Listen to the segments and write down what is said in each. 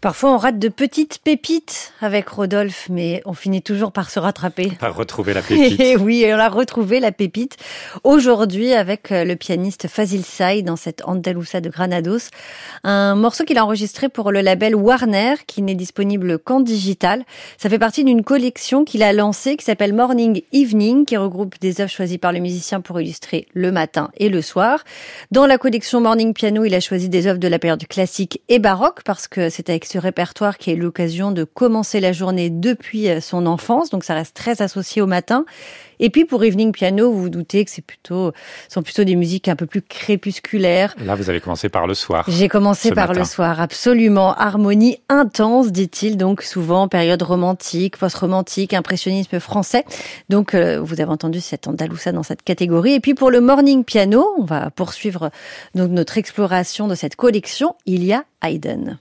Parfois, on rate de petites pépites avec Rodolphe, mais on finit toujours par se rattraper. Par retrouver la pépite. Et oui, on a retrouvé la pépite aujourd'hui avec euh, le pianiste Fazil Say dans cette Andalusa de Granados. Un morceau qu'il a enregistré pour le label Warner, qui n'est disponible qu'en digital. Ça fait partie d'une collection qu'il a lancée qui s'appelle Morning Evening, qui regroupe des œuvres choisies par le musicien pour illustrer le matin et le soir. Dans la collection Morning Piano, il a choisi des œuvres de la période classique et baroque parce que c'est avec ce répertoire qui est l'occasion de commencer la journée depuis euh, son enfance, donc ça reste très associé au matin. Et puis pour Evening Piano, vous vous doutez que c'est plutôt, sont plutôt des musiques un peu plus crépusculaires. Là, vous avez commencé par le soir. J'ai commencé par le soir, absolument. Harmonie intense, dit-il, donc souvent période romantique, post-romantique, impressionnisme français. Donc euh, vous avez entendu cette Andalusa dans cette catégorie. Et puis pour le Morning Piano, on va poursuivre donc notre exploration de cette collection. Il y a Haydn.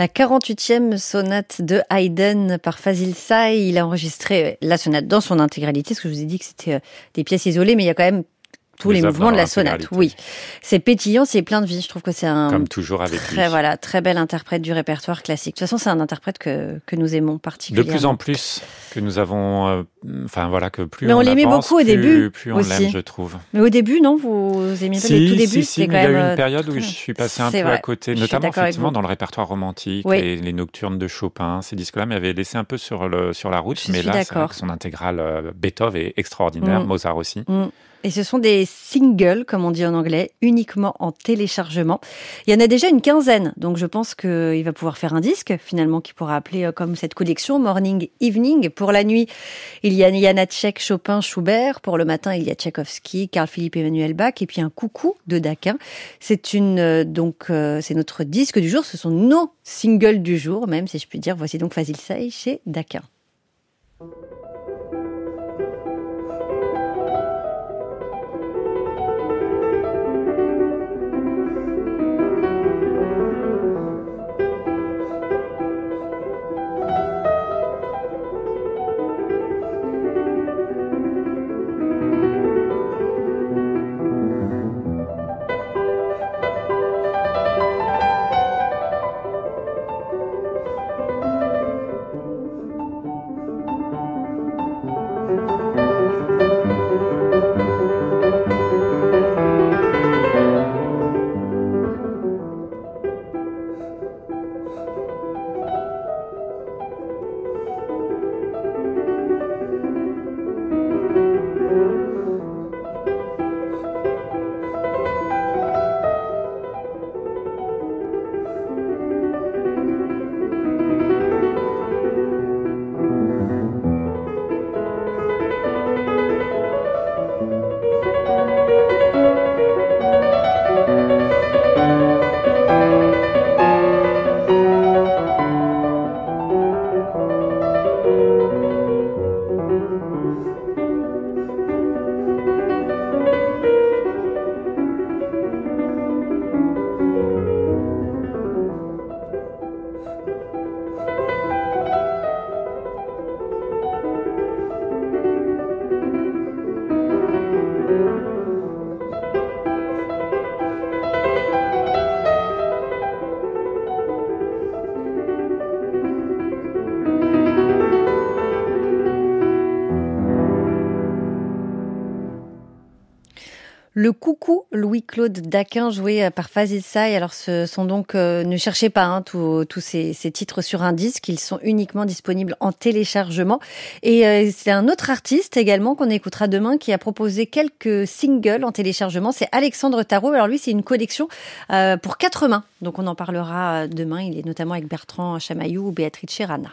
La 48e sonate de Haydn par Fazil Say. Il a enregistré la sonate dans son intégralité, parce que je vous ai dit que c'était euh, des pièces isolées, mais il y a quand même tous les, mouvements de la sonate. Oui, c'est pétillant, c'est plein de vie. Je trouve que c'est un comme toujours avec très lui. voilà très bel interprète du répertoire classique. De toute façon, c'est un interprète que que nous aimons particulièrement. De plus en plus que nous avons, euh, enfin voilà que plus mais on, l'aimait beaucoup au plus, début plus on l'aime, je trouve. Mais au début, non, vous aimiez pas si, les tout débuts. Si, si, quand il y a eu une période très... où je suis passé un peu vrai. à côté, Je notamment effectivement dans le répertoire romantique, oui. les, les, nocturnes de Chopin. Ces disques-là m'avaient laissé un peu sur le sur la route, je mais là, son intégrale euh, Beethoven est extraordinaire, mm. Mozart aussi. Et ce sont des singles, comme on dit en anglais, uniquement en téléchargement. Il y en a déjà une quinzaine, donc je pense qu'il va pouvoir faire un disque, finalement, qui pourra appeler euh, comme cette collection Morning Evening. Pour la nuit, il y a Janacek, Chopin, Schubert. Pour le matin, il y a Tchaïkovski, Carl-Philippe Emmanuel Bach, et puis un coucou de Daquin. C'est une, donc, euh, c'est notre disque du jour. Ce sont nos singles du jour, même si je puis dire. Voici donc Fazil Say chez Daquin. Le coucou Louis-Claude Daquin joué par Fazil Say. Alors ce sont donc euh, ne cherchez pas hein, tous ces, titres sur un disque, ils sont uniquement disponibles en téléchargement. Et euh, c'est un autre artiste également qu'on écoutera demain qui a proposé quelques singles en téléchargement. C'est Alexandre Tarot. Alors lui c'est une collection euh, pour quatre mains. Donc on en parlera demain. Il est notamment avec Bertrand Chamaillou ou Béatrice Rana.